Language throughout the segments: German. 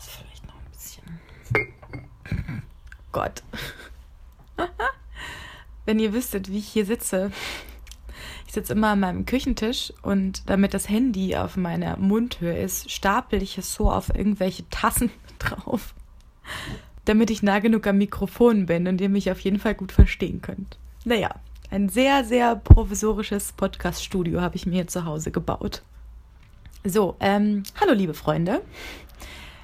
das vielleicht noch ein bisschen. Gott. Wenn ihr wüsstet, wie ich hier sitze. Ich sitze immer an meinem Küchentisch und damit das Handy auf meiner Mundhöhe ist, stapel ich es so auf irgendwelche Tassen drauf. Damit ich nah genug am Mikrofon bin und ihr mich auf jeden Fall gut verstehen könnt. Naja, ein sehr, sehr provisorisches Podcast-Studio habe ich mir hier zu Hause gebaut. So, ähm, hallo liebe Freunde.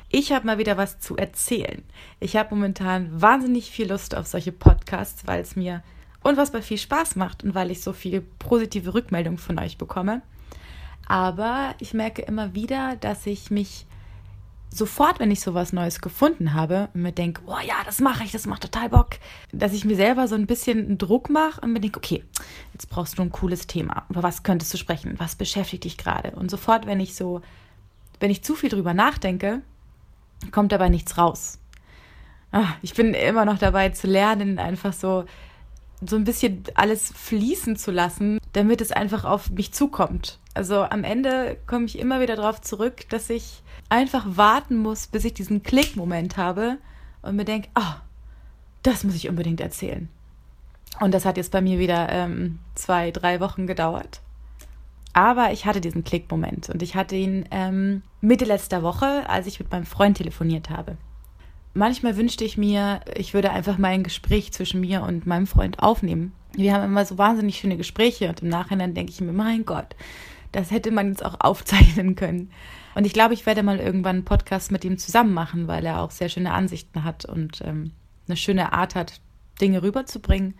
Ich habe mal wieder was zu erzählen. Ich habe momentan wahnsinnig viel Lust auf solche Podcasts, weil es mir unfassbar viel Spaß macht und weil ich so viel positive Rückmeldungen von euch bekomme. Aber ich merke immer wieder, dass ich mich sofort, wenn ich sowas Neues gefunden habe und mir denke, oh ja, das mache ich, das macht total Bock, dass ich mir selber so ein bisschen Druck mache und mir denke, okay, jetzt brauchst du ein cooles Thema. Über was könntest du sprechen? Was beschäftigt dich gerade? Und sofort, wenn ich so, wenn ich zu viel drüber nachdenke, kommt dabei nichts raus. Ach, ich bin immer noch dabei zu lernen, einfach so, so ein bisschen alles fließen zu lassen, damit es einfach auf mich zukommt. Also am Ende komme ich immer wieder darauf zurück, dass ich einfach warten muss, bis ich diesen Klickmoment habe und mir denke, ah, oh, das muss ich unbedingt erzählen. Und das hat jetzt bei mir wieder ähm, zwei, drei Wochen gedauert. Aber ich hatte diesen Klickmoment und ich hatte ihn ähm, Mitte letzter Woche, als ich mit meinem Freund telefoniert habe. Manchmal wünschte ich mir, ich würde einfach mal ein Gespräch zwischen mir und meinem Freund aufnehmen. Wir haben immer so wahnsinnig schöne Gespräche und im Nachhinein denke ich mir, mein Gott, das hätte man jetzt auch aufzeichnen können. Und ich glaube, ich werde mal irgendwann einen Podcast mit ihm zusammen machen, weil er auch sehr schöne Ansichten hat und ähm, eine schöne Art hat, Dinge rüberzubringen.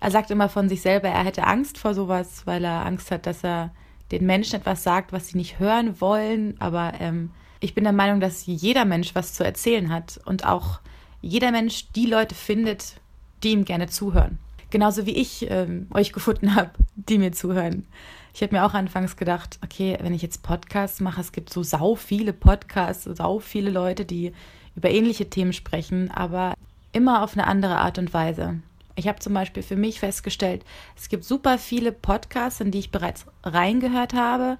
Er sagt immer von sich selber, er hätte Angst vor sowas, weil er Angst hat, dass er den Menschen etwas sagt, was sie nicht hören wollen. Aber ähm, ich bin der Meinung, dass jeder Mensch was zu erzählen hat und auch jeder Mensch die Leute findet, die ihm gerne zuhören. Genauso wie ich ähm, euch gefunden habe, die mir zuhören. Ich habe mir auch anfangs gedacht, okay, wenn ich jetzt Podcasts mache, es gibt so sau viele Podcasts, sau viele Leute, die über ähnliche Themen sprechen, aber immer auf eine andere Art und Weise. Ich habe zum Beispiel für mich festgestellt, es gibt super viele Podcasts, in die ich bereits reingehört habe,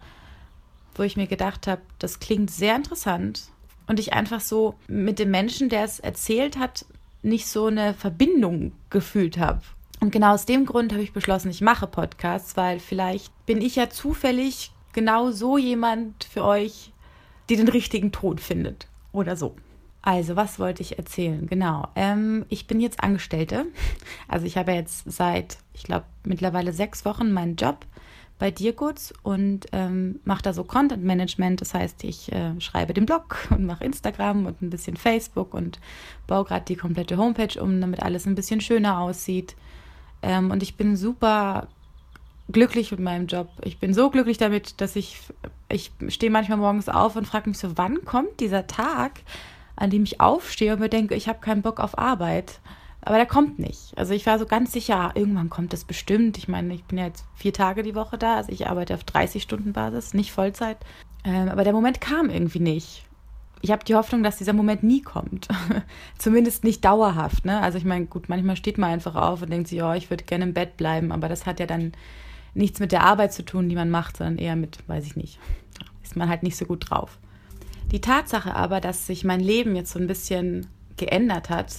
wo ich mir gedacht habe, das klingt sehr interessant und ich einfach so mit dem Menschen, der es erzählt hat, nicht so eine Verbindung gefühlt habe. Und genau aus dem Grund habe ich beschlossen, ich mache Podcasts, weil vielleicht bin ich ja zufällig genau so jemand für euch, die den richtigen Ton findet oder so. Also, was wollte ich erzählen? Genau. Ähm, ich bin jetzt Angestellte. Also, ich habe jetzt seit, ich glaube, mittlerweile sechs Wochen meinen Job bei Dirgoods und ähm, mache da so Content Management. Das heißt, ich äh, schreibe den Blog und mache Instagram und ein bisschen Facebook und baue gerade die komplette Homepage um, damit alles ein bisschen schöner aussieht. Ähm, und ich bin super glücklich mit meinem Job. Ich bin so glücklich damit, dass ich, ich stehe manchmal morgens auf und frage mich so, wann kommt dieser Tag, an dem ich aufstehe und mir denke, ich habe keinen Bock auf Arbeit. Aber der kommt nicht. Also ich war so ganz sicher, irgendwann kommt das bestimmt. Ich meine, ich bin ja jetzt vier Tage die Woche da, also ich arbeite auf 30 Stunden Basis, nicht Vollzeit. Ähm, aber der Moment kam irgendwie nicht. Ich habe die Hoffnung, dass dieser Moment nie kommt. Zumindest nicht dauerhaft. Ne? Also ich meine, gut, manchmal steht man einfach auf und denkt sich, oh, ich würde gerne im Bett bleiben, aber das hat ja dann nichts mit der Arbeit zu tun, die man macht, sondern eher mit, weiß ich nicht, ist man halt nicht so gut drauf. Die Tatsache aber, dass sich mein Leben jetzt so ein bisschen geändert hat,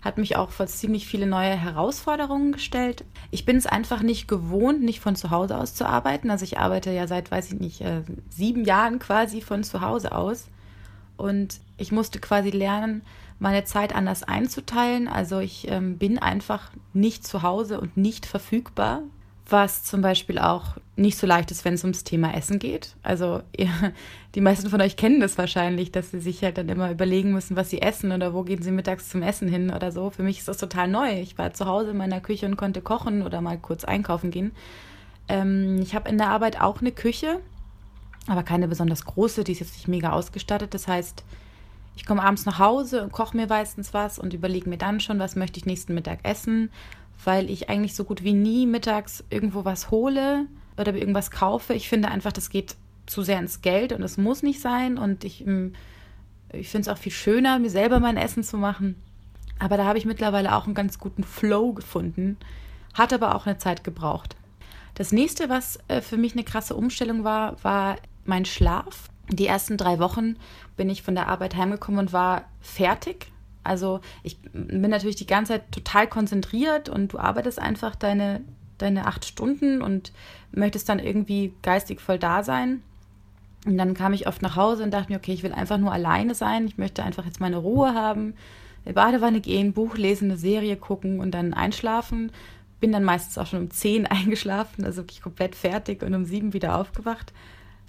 hat mich auch vor ziemlich viele neue Herausforderungen gestellt. Ich bin es einfach nicht gewohnt, nicht von zu Hause aus zu arbeiten. Also ich arbeite ja seit, weiß ich nicht, äh, sieben Jahren quasi von zu Hause aus. Und ich musste quasi lernen, meine Zeit anders einzuteilen. Also ich ähm, bin einfach nicht zu Hause und nicht verfügbar was zum Beispiel auch nicht so leicht ist, wenn es ums Thema Essen geht. Also ihr, die meisten von euch kennen das wahrscheinlich, dass sie sich halt dann immer überlegen müssen, was sie essen oder wo gehen sie mittags zum Essen hin oder so. Für mich ist das total neu. Ich war zu Hause in meiner Küche und konnte kochen oder mal kurz einkaufen gehen. Ähm, ich habe in der Arbeit auch eine Küche, aber keine besonders große, die ist jetzt nicht mega ausgestattet. Das heißt, ich komme abends nach Hause und koche mir meistens was und überlege mir dann schon, was möchte ich nächsten Mittag essen weil ich eigentlich so gut wie nie mittags irgendwo was hole oder irgendwas kaufe. Ich finde einfach, das geht zu sehr ins Geld und es muss nicht sein. Und ich, ähm, ich finde es auch viel schöner, mir selber mein Essen zu machen. Aber da habe ich mittlerweile auch einen ganz guten Flow gefunden. Hat aber auch eine Zeit gebraucht. Das nächste, was äh, für mich eine krasse Umstellung war, war mein Schlaf. Die ersten drei Wochen bin ich von der Arbeit heimgekommen und war fertig. Also ich bin natürlich die ganze Zeit total konzentriert und du arbeitest einfach deine, deine acht Stunden und möchtest dann irgendwie geistig voll da sein. Und dann kam ich oft nach Hause und dachte mir, okay, ich will einfach nur alleine sein. Ich möchte einfach jetzt meine Ruhe haben, in die Badewanne gehen, Buch lesen, eine Serie gucken und dann einschlafen. Bin dann meistens auch schon um zehn eingeschlafen, also wirklich komplett fertig und um sieben wieder aufgewacht.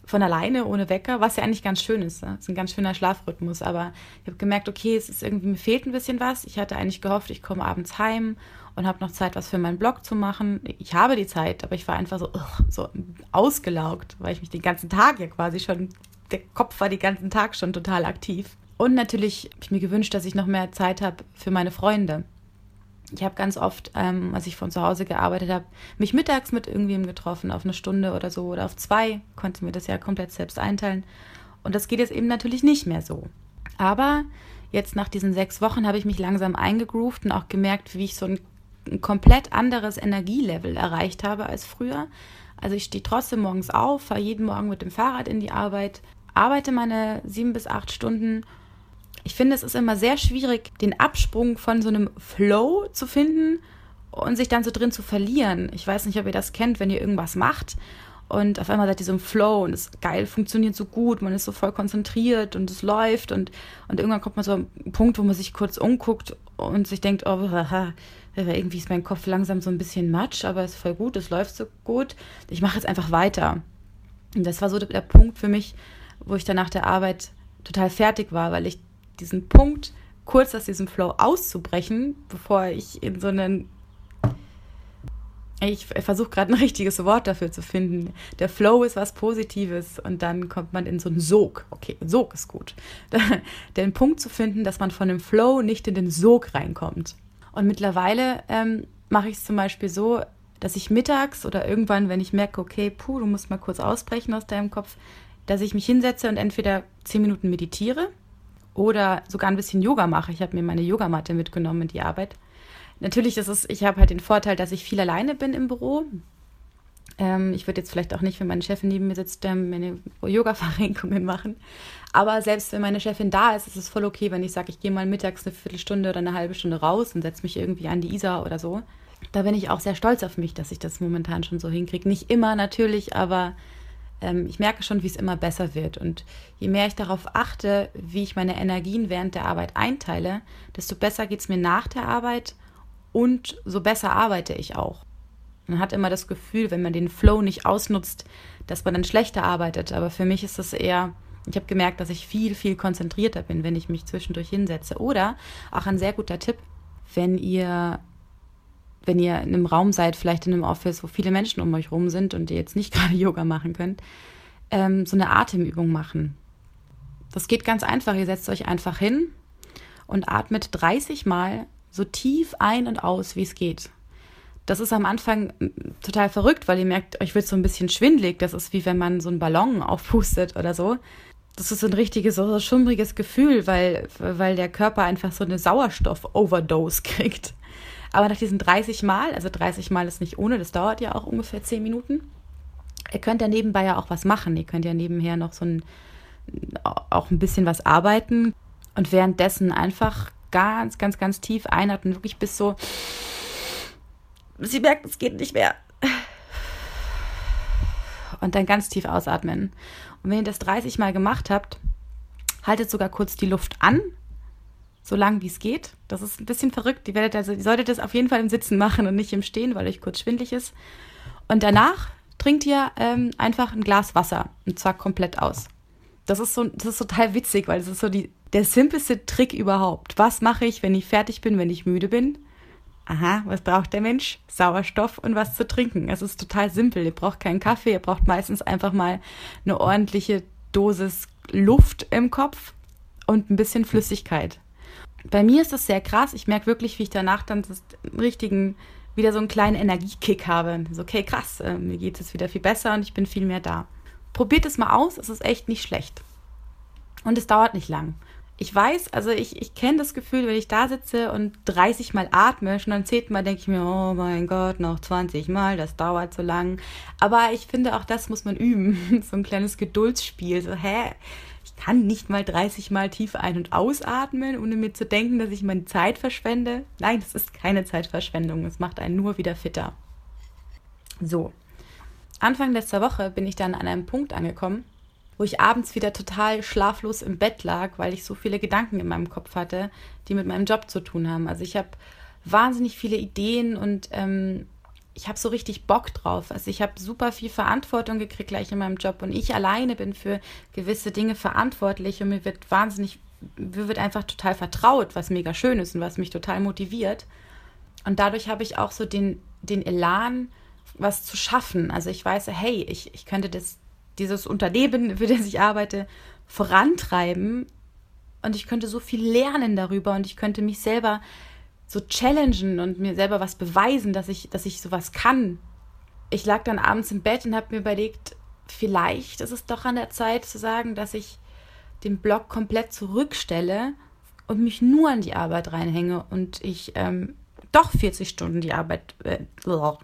Von alleine, ohne Wecker, was ja eigentlich ganz schön ist. Das ist ein ganz schöner Schlafrhythmus. Aber ich habe gemerkt, okay, es ist irgendwie, mir fehlt ein bisschen was. Ich hatte eigentlich gehofft, ich komme abends heim und habe noch Zeit, was für meinen Blog zu machen. Ich habe die Zeit, aber ich war einfach so, ugh, so ausgelaugt, weil ich mich den ganzen Tag ja quasi schon, der Kopf war den ganzen Tag schon total aktiv. Und natürlich habe ich mir gewünscht, dass ich noch mehr Zeit habe für meine Freunde. Ich habe ganz oft, ähm, als ich von zu Hause gearbeitet habe, mich mittags mit irgendwem getroffen, auf eine Stunde oder so oder auf zwei, konnte mir das ja komplett selbst einteilen. Und das geht jetzt eben natürlich nicht mehr so. Aber jetzt nach diesen sechs Wochen habe ich mich langsam eingegroovt und auch gemerkt, wie ich so ein ein komplett anderes Energielevel erreicht habe als früher. Also ich stehe trotzdem morgens auf, fahre jeden Morgen mit dem Fahrrad in die Arbeit, arbeite meine sieben bis acht Stunden. Ich finde, es ist immer sehr schwierig, den Absprung von so einem Flow zu finden und sich dann so drin zu verlieren. Ich weiß nicht, ob ihr das kennt, wenn ihr irgendwas macht und auf einmal seid ihr so im Flow und es geil funktioniert so gut, man ist so voll konzentriert und es läuft und, und irgendwann kommt man so einen Punkt, wo man sich kurz umguckt und sich denkt, oh, haha, irgendwie ist mein Kopf langsam so ein bisschen matsch, aber es ist voll gut, es läuft so gut. Ich mache jetzt einfach weiter. Und das war so der Punkt für mich, wo ich dann nach der Arbeit total fertig war, weil ich diesen Punkt, kurz aus diesem Flow auszubrechen, bevor ich in so einen ich versuche gerade ein richtiges Wort dafür zu finden. Der Flow ist was Positives und dann kommt man in so einen Sog. Okay, Sog ist gut. Den Punkt zu finden, dass man von dem Flow nicht in den Sog reinkommt. Und mittlerweile ähm, mache ich es zum Beispiel so, dass ich mittags oder irgendwann, wenn ich merke, okay, puh, du musst mal kurz ausbrechen aus deinem Kopf, dass ich mich hinsetze und entweder zehn Minuten meditiere oder sogar ein bisschen Yoga mache. Ich habe mir meine Yogamatte mitgenommen in die Arbeit. Natürlich ist es, ich habe halt den Vorteil, dass ich viel alleine bin im Büro. Ähm, ich würde jetzt vielleicht auch nicht, wenn meine Chefin neben mir sitzt, ähm, meine Yoga-Verrenkungen machen. Aber selbst wenn meine Chefin da ist, ist es voll okay, wenn ich sage, ich gehe mal mittags eine Viertelstunde oder eine halbe Stunde raus und setze mich irgendwie an die Isar oder so. Da bin ich auch sehr stolz auf mich, dass ich das momentan schon so hinkriege. Nicht immer natürlich, aber ähm, ich merke schon, wie es immer besser wird. Und je mehr ich darauf achte, wie ich meine Energien während der Arbeit einteile, desto besser geht es mir nach der Arbeit und so besser arbeite ich auch. Man hat immer das Gefühl, wenn man den Flow nicht ausnutzt, dass man dann schlechter arbeitet. Aber für mich ist das eher ich habe gemerkt, dass ich viel, viel konzentrierter bin, wenn ich mich zwischendurch hinsetze. Oder auch ein sehr guter Tipp, wenn ihr, wenn ihr in einem Raum seid, vielleicht in einem Office, wo viele Menschen um euch rum sind und ihr jetzt nicht gerade Yoga machen könnt, ähm, so eine Atemübung machen. Das geht ganz einfach. Ihr setzt euch einfach hin und atmet 30 Mal so tief ein und aus, wie es geht. Das ist am Anfang total verrückt, weil ihr merkt, euch wird so ein bisschen schwindlig. Das ist wie wenn man so einen Ballon aufpustet oder so das ist ein richtiges, so schummriges Gefühl, weil, weil der Körper einfach so eine Sauerstoff-Overdose kriegt. Aber nach diesen 30 Mal, also 30 Mal ist nicht ohne, das dauert ja auch ungefähr 10 Minuten. Ihr könnt ja nebenbei ja auch was machen. Ihr könnt ja nebenher noch so ein, auch ein bisschen was arbeiten und währenddessen einfach ganz, ganz, ganz tief einatmen, wirklich bis so, sie merkt, es geht nicht mehr. Und dann ganz tief ausatmen. Und wenn ihr das 30 Mal gemacht habt, haltet sogar kurz die Luft an, so lang wie es geht. Das ist ein bisschen verrückt. Ihr, werdet also, ihr solltet das auf jeden Fall im Sitzen machen und nicht im Stehen, weil euch kurz schwindlig ist. Und danach trinkt ihr ähm, einfach ein Glas Wasser und zwar komplett aus. Das ist so, das ist total witzig, weil das ist so die, der simpelste Trick überhaupt. Was mache ich, wenn ich fertig bin, wenn ich müde bin? aha, was braucht der Mensch? Sauerstoff und was zu trinken. Es ist total simpel. Ihr braucht keinen Kaffee, ihr braucht meistens einfach mal eine ordentliche Dosis Luft im Kopf und ein bisschen Flüssigkeit. Bei mir ist das sehr krass. Ich merke wirklich, wie ich danach dann das richtigen, wieder so einen kleinen Energiekick habe. So, okay, krass, äh, mir geht es wieder viel besser und ich bin viel mehr da. Probiert es mal aus, es ist echt nicht schlecht. Und es dauert nicht lang. ich weiß, also ich, ich kenne das Gefühl, wenn ich da sitze und 30 Mal atme, schon am zehnten Mal denke ich mir, oh mein Gott, noch 20 Mal, das dauert so lang. Aber ich finde, auch das muss man üben. so ein kleines Geduldsspiel. So, hä? Kann nicht mal 30 Mal tief ein- und ausatmen, ohne mir zu denken, dass ich meine Zeit verschwende. Nein, das ist keine Zeitverschwendung. Es macht einen nur wieder fitter. So. Anfang letzter Woche bin ich dann an einem Punkt angekommen, wo ich abends wieder total schlaflos im Bett lag, weil ich so viele Gedanken in meinem Kopf hatte, die mit meinem Job zu tun haben. Also ich habe wahnsinnig viele Ideen und ähm, ich habe so richtig Bock drauf. Also ich habe super viel Verantwortung gekriegt gleich in meinem Job und ich alleine bin für gewisse Dinge verantwortlich und mir wird wahnsinnig, mir wird einfach total vertraut, was mega schön ist und was mich total motiviert. Und dadurch habe ich auch so den, den Elan, was zu schaffen. Also ich weiß, hey, ich, ich könnte das, dieses Unternehmen, für das ich arbeite, vorantreiben und ich könnte so viel lernen darüber und ich könnte mich selber so challengen und mir selber was beweisen, dass ich, dass ich sowas kann. Ich lag dann abends im Bett und habe mir überlegt, vielleicht ist es doch an der Zeit zu sagen, dass ich den Blog komplett zurückstelle und mich nur an die Arbeit reinhänge und ich ähm, doch 40 Stunden die Arbeit, äh,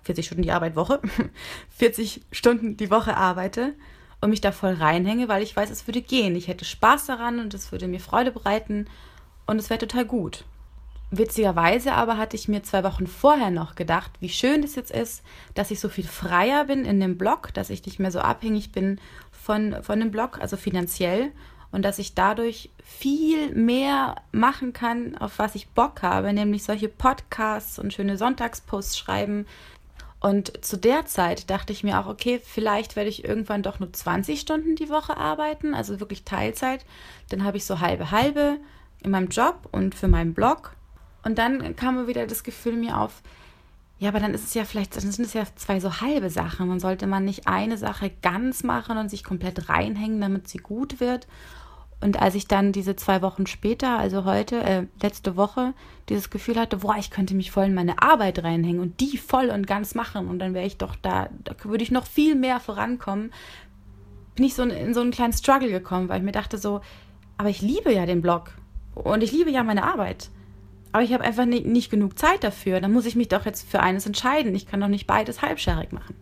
40 Stunden die Arbeit Woche, 40 Stunden die Woche arbeite und mich da voll reinhänge, weil ich weiß, es würde gehen. Ich hätte Spaß daran und es würde mir Freude bereiten und es wäre total gut. Witzigerweise aber hatte ich mir zwei Wochen vorher noch gedacht, wie schön es jetzt ist, dass ich so viel freier bin in dem Blog, dass ich nicht mehr so abhängig bin von, von dem Blog, also finanziell, und dass ich dadurch viel mehr machen kann, auf was ich Bock habe, nämlich solche Podcasts und schöne Sonntagsposts schreiben, und zu der Zeit dachte ich mir auch, okay, vielleicht werde ich irgendwann doch nur 20 Stunden die Woche arbeiten, also wirklich Teilzeit. Dann habe ich so halbe halbe in meinem Job und für meinen Blog. Und dann kam mir wieder das Gefühl mir auf, ja, aber dann ist es ja vielleicht, dann sind es ja zwei so halbe Sachen. Man sollte man nicht eine Sache ganz machen und sich komplett reinhängen, damit sie gut wird. Und als ich dann diese zwei Wochen später, also heute, äh, letzte Woche, dieses Gefühl hatte, boah, ich könnte mich voll in meine Arbeit reinhängen und die voll und ganz machen und dann wäre ich doch da, da würde ich noch viel mehr vorankommen, bin ich so in so einen kleinen Struggle gekommen, weil ich mir dachte so, aber ich liebe ja den Blog und ich liebe ja meine Arbeit. Aber ich habe einfach nicht, nicht genug Zeit dafür. Dann muss ich mich doch jetzt für eines entscheiden. Ich kann doch nicht beides halbscharig machen.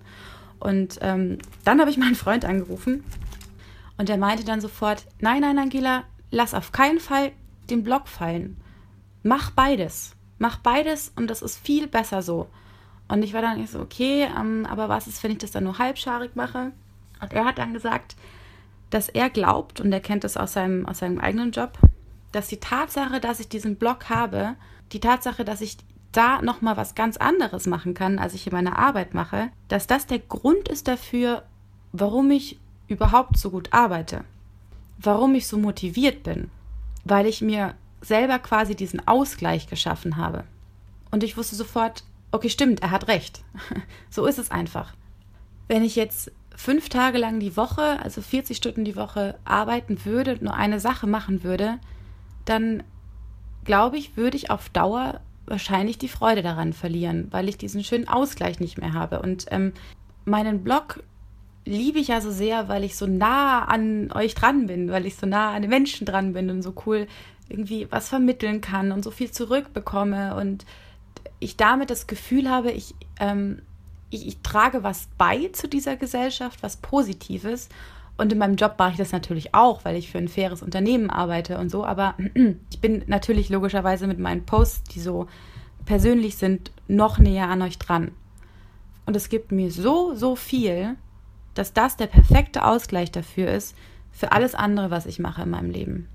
Und ähm, dann habe ich meinen Freund angerufen und er meinte dann sofort, nein, nein, Angela, lass auf keinen Fall den Block fallen. Mach beides. Mach beides und das ist viel besser so. Und ich war dann so, okay, ähm, aber was ist, wenn ich das dann nur halbscharig mache? Und er hat dann gesagt, dass er glaubt, und er kennt das aus seinem, aus seinem eigenen Job, dass die Tatsache, dass ich diesen Blog habe, die Tatsache, dass ich da nochmal was ganz anderes machen kann, als ich in meiner Arbeit mache, dass das der Grund ist dafür, warum ich überhaupt so gut arbeite, warum ich so motiviert bin, weil ich mir selber quasi diesen Ausgleich geschaffen habe. Und ich wusste sofort, okay, stimmt, er hat recht. so ist es einfach. Wenn ich jetzt fünf Tage lang die Woche, also 40 Stunden die Woche arbeiten würde, nur eine Sache machen würde, dann glaube ich, würde ich auf Dauer wahrscheinlich die Freude daran verlieren, weil ich diesen schönen Ausgleich nicht mehr habe. Und ähm, meinen Blog liebe ich ja so sehr, weil ich so nah an euch dran bin, weil ich so nah an den Menschen dran bin und so cool irgendwie was vermitteln kann und so viel zurückbekomme und ich damit das Gefühl habe, ich, ähm, ich, ich trage was bei zu dieser Gesellschaft, was Positives. Und in meinem Job mache ich das natürlich auch, weil ich für ein faires Unternehmen arbeite und so. Aber ich bin natürlich logischerweise mit meinen Posts, die so persönlich sind, noch näher an euch dran. Und es gibt mir so, so viel, dass das der perfekte Ausgleich dafür ist, für alles andere, was ich mache in meinem Leben.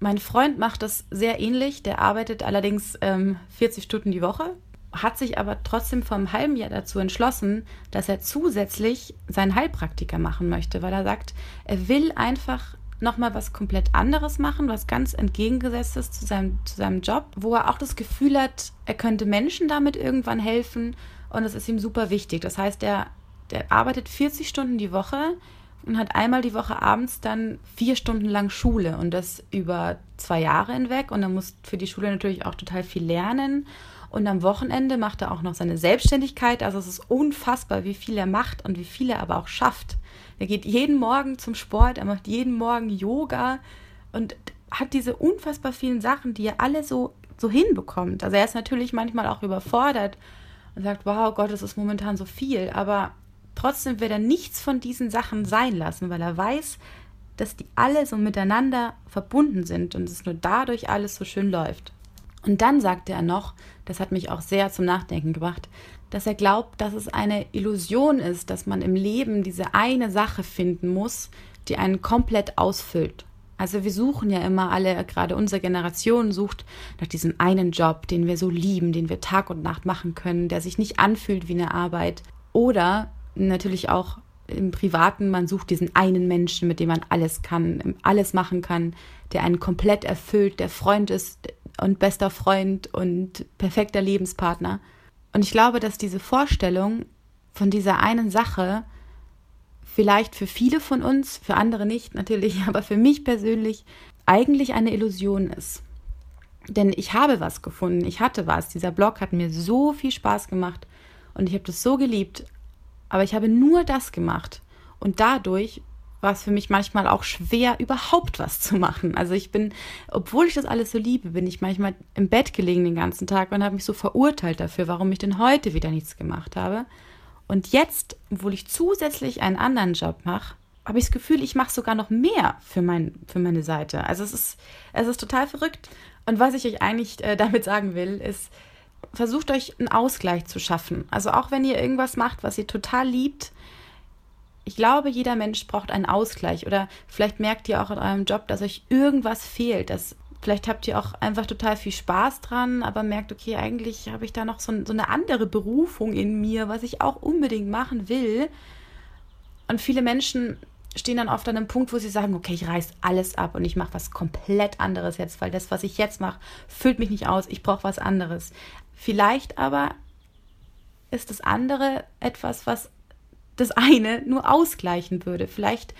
Mein Freund macht das sehr ähnlich, der arbeitet allerdings ähm, 40 Stunden die Woche, hat sich aber trotzdem vor einem halben Jahr dazu entschlossen, dass er zusätzlich seinen Heilpraktiker machen möchte, weil er sagt, er will einfach nochmal was komplett anderes machen, was ganz entgegengesetztes zu seinem, zu seinem Job, wo er auch das Gefühl hat, er könnte Menschen damit irgendwann helfen und das ist ihm super wichtig. Das heißt, er der arbeitet 40 Stunden die Woche und hat einmal die Woche abends dann vier Stunden lang Schule und das über zwei Jahre hinweg. Und er muss für die Schule natürlich auch total viel lernen. Und am Wochenende macht er auch noch seine Selbstständigkeit. Also es ist unfassbar, wie viel er macht und wie viel er aber auch schafft. Er geht jeden Morgen zum Sport, er macht jeden Morgen Yoga und hat diese unfassbar vielen Sachen, die er alle so, so hinbekommt. Also er ist natürlich manchmal auch überfordert und sagt, wow Gott, es ist momentan so viel, aber trotzdem wird er nichts von diesen Sachen sein lassen, weil er weiß, dass die alle so miteinander verbunden sind und es nur dadurch alles so schön läuft. Und dann sagte er noch, das hat mich auch sehr zum Nachdenken gebracht, dass er glaubt, dass es eine Illusion ist, dass man im Leben diese eine Sache finden muss, die einen komplett ausfüllt. Also wir suchen ja immer alle, gerade unsere Generation sucht nach diesem einen Job, den wir so lieben, den wir Tag und Nacht machen können, der sich nicht anfühlt wie eine Arbeit. Oder natürlich auch im Privaten, man sucht diesen einen Menschen, mit dem man alles kann, alles machen kann, der einen komplett erfüllt, der Freund ist und bester Freund und perfekter Lebenspartner. Und ich glaube, dass diese Vorstellung von dieser einen Sache vielleicht für viele von uns, für andere nicht natürlich, aber für mich persönlich eigentlich eine Illusion ist. Denn ich habe was gefunden, ich hatte was. Dieser Blog hat mir so viel Spaß gemacht und ich habe das so geliebt. Aber ich habe nur das gemacht. Und dadurch war es für mich manchmal auch schwer, überhaupt was zu machen. Also ich bin, obwohl ich das alles so liebe, bin ich manchmal im Bett gelegen den ganzen Tag und habe mich so verurteilt dafür, warum ich denn heute wieder nichts gemacht habe. Und jetzt, obwohl ich zusätzlich einen anderen Job mache, habe ich das Gefühl, ich mache sogar noch mehr für, mein, für meine Seite. Also es ist, es ist total verrückt. Und was ich euch eigentlich äh, damit sagen will, ist, versucht euch einen Ausgleich zu schaffen. Also auch wenn ihr irgendwas macht, was ihr total liebt, ich glaube, jeder Mensch braucht einen Ausgleich. Oder vielleicht merkt ihr auch in eurem Job, dass euch irgendwas fehlt. Dass, vielleicht habt ihr auch einfach total viel Spaß dran, aber merkt, okay, eigentlich habe ich da noch so, so eine andere Berufung in mir, was ich auch unbedingt machen will. Und viele Menschen stehen dann oft an einem Punkt, wo sie sagen, okay, ich reiß alles ab und ich mache was komplett anderes jetzt, weil das, was ich jetzt mache, füllt mich nicht aus, ich brauche was anderes. Vielleicht aber ist das andere etwas, was das eine nur ausgleichen würde. Vielleicht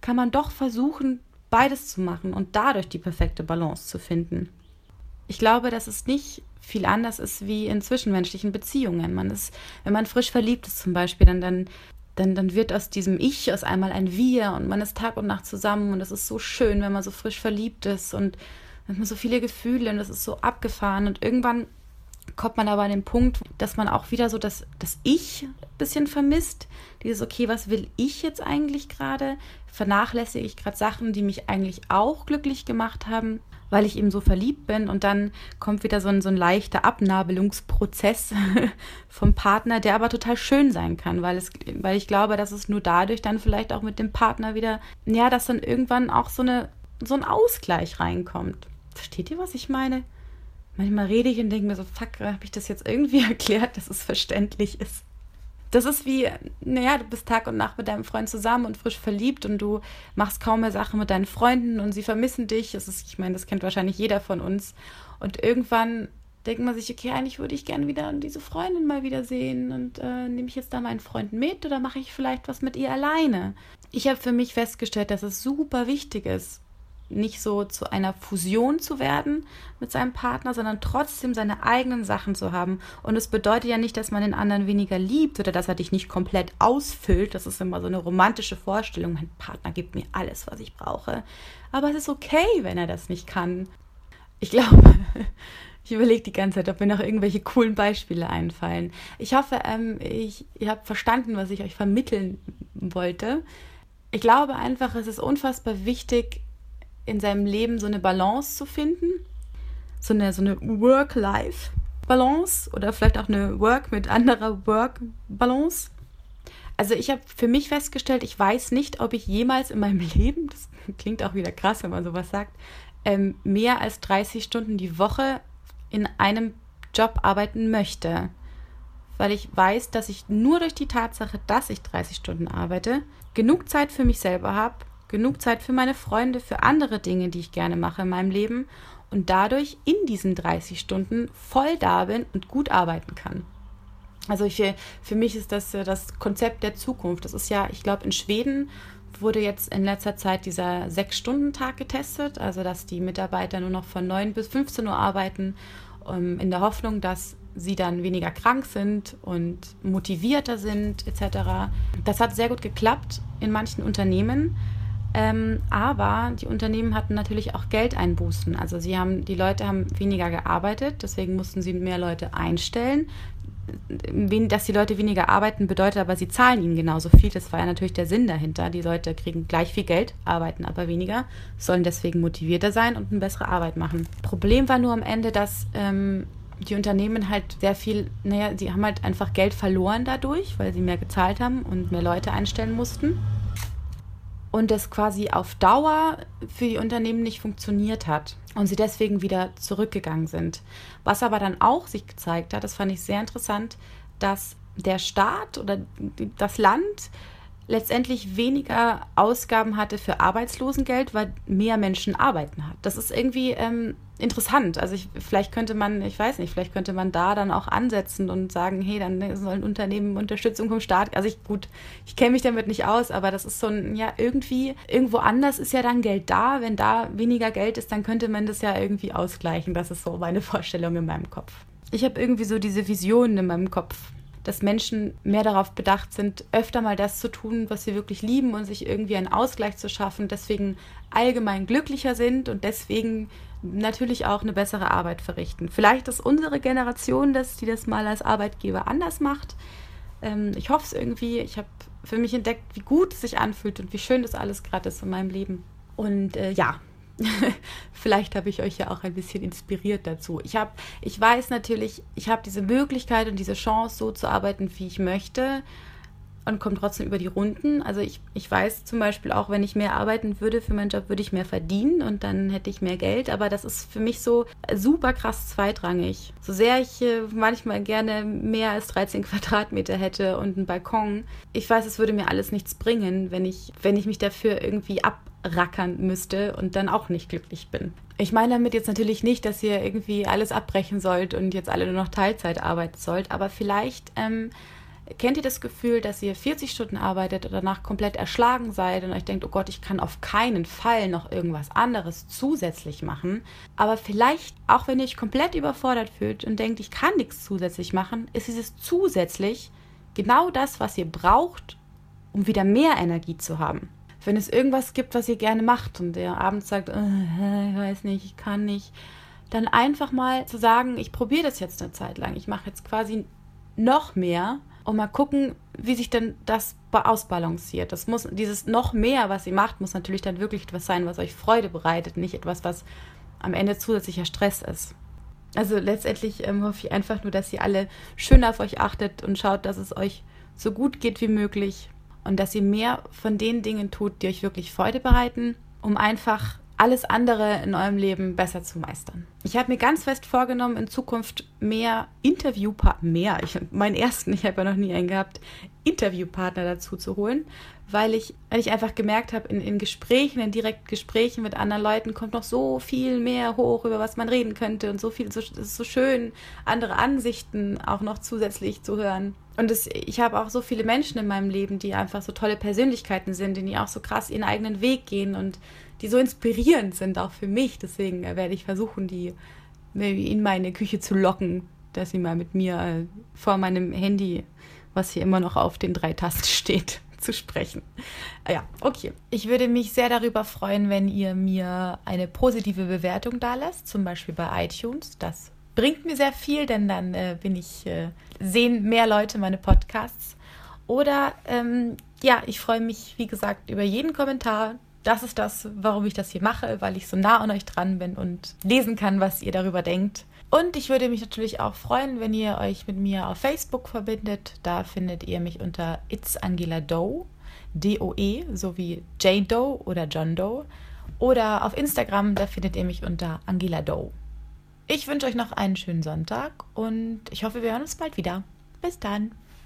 kann man doch versuchen, beides zu machen und dadurch die perfekte Balance zu finden. Ich glaube, dass es nicht viel anders ist wie in zwischenmenschlichen Beziehungen. Man ist, wenn man frisch verliebt ist zum Beispiel, dann, dann dann, dann wird aus diesem Ich aus einmal ein Wir und man ist Tag und Nacht zusammen und es ist so schön, wenn man so frisch verliebt ist und man hat so viele Gefühle und das ist so abgefahren und irgendwann kommt man aber an den Punkt, dass man auch wieder so das, das Ich ein bisschen vermisst. Dieses, okay, was will ich jetzt eigentlich gerade? Vernachlässige ich gerade Sachen, die mich eigentlich auch glücklich gemacht haben? weil ich eben so verliebt bin und dann kommt wieder so ein, so ein leichter Abnabelungsprozess vom Partner, der aber total schön sein kann, weil, es, weil ich glaube, dass es nur dadurch dann vielleicht auch mit dem Partner wieder, ja, dass dann irgendwann auch so, eine, so ein Ausgleich reinkommt. Versteht ihr, was ich meine? Manchmal rede ich und denke mir so, fuck, habe ich das jetzt irgendwie erklärt, dass es verständlich ist? das ist wie, naja, du bist Tag und Nacht mit deinem Freund zusammen und frisch verliebt und du machst kaum mehr Sachen mit deinen Freunden und sie vermissen dich. Das ist, ich meine, das kennt wahrscheinlich jeder von uns. Und irgendwann denkt man sich, okay, eigentlich würde ich gerne wieder diese Freundin mal wieder sehen und äh, nehme ich jetzt da meinen Freund mit oder mache ich vielleicht was mit ihr alleine? Ich habe für mich festgestellt, dass es super wichtig ist, nicht so zu einer Fusion zu werden mit seinem Partner, sondern trotzdem seine eigenen Sachen zu haben. Und es bedeutet ja nicht, dass man den anderen weniger liebt oder dass er dich nicht komplett ausfüllt. Das ist immer so eine romantische Vorstellung. Mein Partner gibt mir alles, was ich brauche. Aber es ist okay, wenn er das nicht kann. Ich glaube, ich überlege die ganze Zeit, ob mir noch irgendwelche coolen Beispiele einfallen. Ich hoffe, ähm, ich, ihr habt verstanden, was ich euch vermitteln wollte. Ich glaube einfach, es ist unfassbar wichtig, in seinem Leben so eine Balance zu finden. So eine, so eine Work-Life-Balance oder vielleicht auch eine Work mit anderer Work-Balance. Also ich habe für mich festgestellt, ich weiß nicht, ob ich jemals in meinem Leben, das klingt auch wieder krass, wenn man sowas sagt, ähm, mehr als 30 Stunden die Woche in einem Job arbeiten möchte. Weil ich weiß, dass ich nur durch die Tatsache, dass ich 30 Stunden arbeite, genug Zeit für mich selber habe, genug Zeit für meine Freunde, für andere Dinge, die ich gerne mache in meinem Leben und dadurch in diesen 30 Stunden voll da bin und gut arbeiten kann. Also ich, für mich ist das das Konzept der Zukunft. Das ist ja, ich glaube, in Schweden wurde jetzt in letzter Zeit dieser Sechs-Stunden-Tag getestet, also dass die Mitarbeiter nur noch von 9 bis 15 Uhr arbeiten, um, in der Hoffnung, dass sie dann weniger krank sind und motivierter sind etc. Das hat sehr gut geklappt in manchen Unternehmen. Ähm, aber die Unternehmen hatten natürlich auch Geldeinbußen. Also sie haben, die Leute haben weniger gearbeitet, deswegen mussten sie mehr Leute einstellen. Dass die Leute weniger arbeiten, bedeutet aber, sie zahlen ihnen genauso viel. Das war ja natürlich der Sinn dahinter. Die Leute kriegen gleich viel Geld, arbeiten aber weniger, sollen deswegen motivierter sein und eine bessere Arbeit machen. Problem war nur am Ende, dass ähm, die Unternehmen halt sehr viel, naja, die haben halt einfach Geld verloren dadurch, weil sie mehr gezahlt haben und mehr Leute einstellen mussten und das quasi auf Dauer für die Unternehmen nicht funktioniert hat und sie deswegen wieder zurückgegangen sind. Was aber dann auch sich gezeigt hat, das fand ich sehr interessant, dass der Staat oder das Land letztendlich weniger Ausgaben hatte für Arbeitslosengeld, weil mehr Menschen arbeiten hat. Das ist irgendwie ähm, interessant. Also ich, vielleicht könnte man, ich weiß nicht, vielleicht könnte man da dann auch ansetzen und sagen, hey, dann sollen Unternehmen Unterstützung vom Staat. Also ich gut, ich kenne mich damit nicht aus, aber das ist so ein, ja, irgendwie, irgendwo anders ist ja dann Geld da. Wenn da weniger Geld ist, dann könnte man das ja irgendwie ausgleichen. Das ist so meine Vorstellung in meinem Kopf. Ich habe irgendwie so diese Visionen in meinem Kopf dass Menschen mehr darauf bedacht sind, öfter mal das zu tun, was sie wirklich lieben und sich irgendwie einen Ausgleich zu schaffen, deswegen allgemein glücklicher sind und deswegen natürlich auch eine bessere Arbeit verrichten. Vielleicht ist unsere Generation das, die das mal als Arbeitgeber anders macht. Ähm, ich hoffe es irgendwie. Ich habe für mich entdeckt, wie gut es sich anfühlt und wie schön das alles gerade ist in meinem Leben. Und äh, ja, Vielleicht habe ich euch ja auch ein bisschen inspiriert dazu. Ich habe, ich weiß natürlich, ich habe diese Möglichkeit und diese Chance, so zu arbeiten, wie ich möchte und komme trotzdem über die Runden. Also ich, ich weiß zum Beispiel auch, wenn ich mehr arbeiten würde für meinen Job, würde ich mehr verdienen und dann hätte ich mehr Geld. Aber das ist für mich so super krass zweitrangig. So sehr ich äh, manchmal gerne mehr als 13 Quadratmeter hätte und einen Balkon. Ich weiß, es würde mir alles nichts bringen, wenn ich, wenn ich mich dafür irgendwie ab rackern müsste und dann auch nicht glücklich bin. Ich meine damit jetzt natürlich nicht, dass ihr irgendwie alles abbrechen sollt und jetzt alle nur noch Teilzeit arbeiten sollt, aber vielleicht ähm, kennt ihr das Gefühl, dass ihr 40 Stunden arbeitet und danach komplett erschlagen seid und euch denkt, oh Gott, ich kann auf keinen Fall noch irgendwas anderes zusätzlich machen. Aber vielleicht, auch wenn ihr euch komplett überfordert fühlt und denkt, ich kann nichts zusätzlich machen, ist dieses zusätzlich genau das, was ihr braucht, um wieder mehr Energie zu haben wenn es irgendwas gibt, was ihr gerne macht und der abends sagt, äh, ich weiß nicht, ich kann nicht, dann einfach mal zu sagen, ich probiere das jetzt eine Zeit lang. Ich mache jetzt quasi noch mehr und mal gucken, wie sich denn das ausbalanciert. Das muss, dieses noch mehr, was ihr macht, muss natürlich dann wirklich etwas sein, was euch Freude bereitet, nicht etwas, was am Ende zusätzlicher Stress ist. Also letztendlich ähm, hoffe ich einfach nur, dass ihr alle schön auf euch achtet und schaut, dass es euch so gut geht wie möglich und dass ihr mehr von den Dingen tut, die euch wirklich Freude bereiten, um einfach alles andere in eurem Leben besser zu meistern. Ich habe mir ganz fest vorgenommen, in Zukunft mehr Interviewpartner, mehr, ich, meinen ersten, ich habe ja noch nie einen gehabt, Interviewpartner dazu zu holen, weil ich, weil ich einfach gemerkt habe, in, in Gesprächen, in direkten Gesprächen mit anderen Leuten kommt noch so viel mehr hoch, über was man reden könnte und so viel, so, es ist so schön, andere Ansichten auch noch zusätzlich zu hören. Und es, ich habe auch so viele Menschen in meinem Leben, die einfach so tolle Persönlichkeiten sind, die auch so krass ihren eigenen Weg gehen und die so inspirierend sind, auch für mich. Deswegen äh, werde ich versuchen, die in meine Küche zu locken, dass sie mal mit mir äh, vor meinem Handy, was hier immer noch auf den drei Tasten steht, zu sprechen. Ah ja, okay. Ich würde mich sehr darüber freuen, wenn ihr mir eine positive Bewertung da lasst, zum Beispiel bei iTunes. Das bringt mir sehr viel, denn dann äh, bin ich, äh, sehen mehr Leute meine Podcasts. Oder ähm, ja, ich freue mich, wie gesagt, über jeden Kommentar. Das ist das, warum ich das hier mache, weil ich so nah an euch dran bin und lesen kann, was ihr darüber denkt. Und ich würde mich natürlich auch freuen, wenn ihr euch mit mir auf Facebook verbindet. Da findet ihr mich unter It's Angela Doe, D-O-E, sowie J Doe oder John Doe. Oder auf Instagram, da findet ihr mich unter Angela Doe. Ich wünsche euch noch einen schönen Sonntag und ich hoffe, wir hören uns bald wieder. Bis dann.